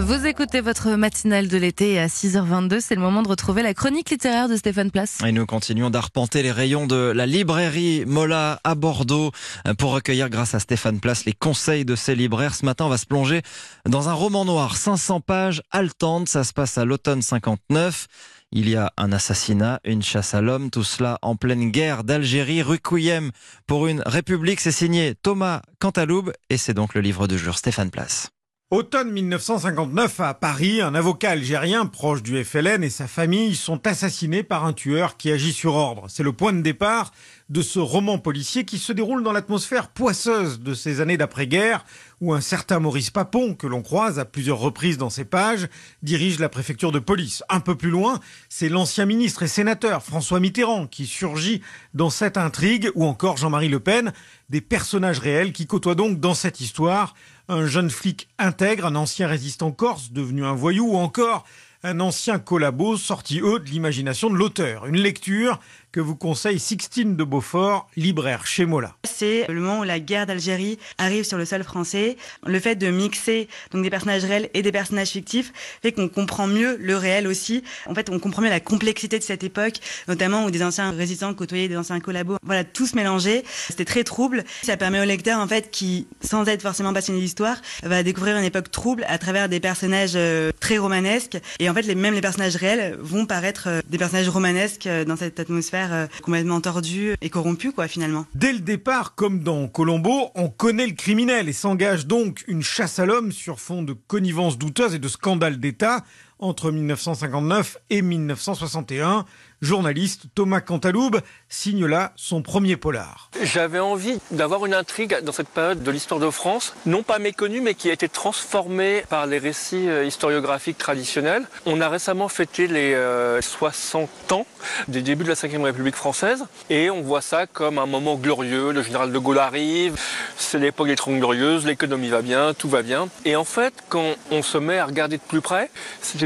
Vous écoutez votre matinale de l'été à 6h22. C'est le moment de retrouver la chronique littéraire de Stéphane Place. Et nous continuons d'arpenter les rayons de la librairie Mola à Bordeaux pour recueillir, grâce à Stéphane Place, les conseils de ces libraires. Ce matin, on va se plonger dans un roman noir, 500 pages, haletante. Ça se passe à l'automne 59. Il y a un assassinat, une chasse à l'homme, tout cela en pleine guerre d'Algérie. Requiem pour une république, c'est signé Thomas Cantaloube et c'est donc le livre de jour Stéphane Place. Automne 1959, à Paris, un avocat algérien proche du FLN et sa famille sont assassinés par un tueur qui agit sur ordre. C'est le point de départ de ce roman policier qui se déroule dans l'atmosphère poisseuse de ces années d'après-guerre où un certain Maurice Papon, que l'on croise à plusieurs reprises dans ses pages, dirige la préfecture de police. Un peu plus loin, c'est l'ancien ministre et sénateur François Mitterrand qui surgit dans cette intrigue ou encore Jean-Marie Le Pen, des personnages réels qui côtoient donc dans cette histoire un jeune flic intègre, un ancien résistant corse devenu un voyou ou encore un ancien collabo sorti eux de l'imagination de l'auteur. Une lecture que vous conseille Sixtine de Beaufort, libraire chez Mola. C'est le moment où la guerre d'Algérie arrive sur le sol français. Le fait de mixer donc des personnages réels et des personnages fictifs fait qu'on comprend mieux le réel aussi. En fait, on comprend mieux la complexité de cette époque, notamment où des anciens résistants côtoyaient des anciens collabos. Voilà, tout se mélanger. C'était très trouble. Ça permet au lecteur, en fait, qui, sans être forcément passionné d'histoire, va découvrir une époque trouble à travers des personnages euh, très romanesques. Et en fait, même les personnages réels vont paraître euh, des personnages romanesques euh, dans cette atmosphère euh, complètement tordu et corrompu, quoi, finalement. Dès le départ, comme dans Colombo, on connaît le criminel et s'engage donc une chasse à l'homme sur fond de connivence douteuse et de scandale d'État entre 1959 et 1961 journaliste Thomas Cantaloube signe là son premier polar. J'avais envie d'avoir une intrigue dans cette période de l'histoire de France, non pas méconnue, mais qui a été transformée par les récits euh, historiographiques traditionnels. On a récemment fêté les 60 euh, ans des débuts de la Ve République française, et on voit ça comme un moment glorieux. Le général de Gaulle arrive, c'est l'époque des Trente Glorieuses, l'économie va bien, tout va bien. Et en fait, quand on se met à regarder de plus près,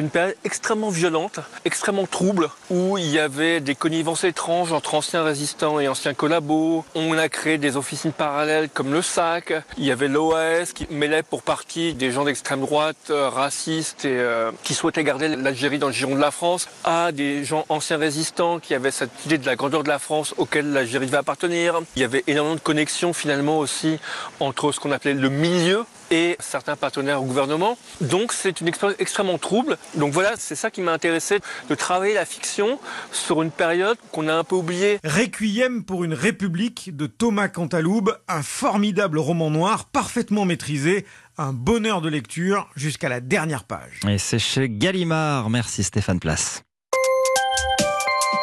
une période extrêmement violente, extrêmement trouble, où il y avait des connivences étranges entre anciens résistants et anciens collabos. On a créé des officines parallèles comme le SAC. Il y avait l'OAS qui mêlait pour partie des gens d'extrême droite, euh, racistes et euh, qui souhaitaient garder l'Algérie dans le giron de la France, à des gens anciens résistants qui avaient cette idée de la grandeur de la France auquel l'Algérie devait appartenir. Il y avait énormément de connexions finalement aussi entre ce qu'on appelait le milieu et certains partenaires au gouvernement. Donc c'est une expérience extrêmement trouble. Donc voilà, c'est ça qui m'a intéressé, de travailler la fiction sur une période qu'on a un peu oubliée. Requiem pour une république de Thomas Cantaloube, un formidable roman noir parfaitement maîtrisé, un bonheur de lecture jusqu'à la dernière page. Et c'est chez Gallimard. Merci Stéphane Place.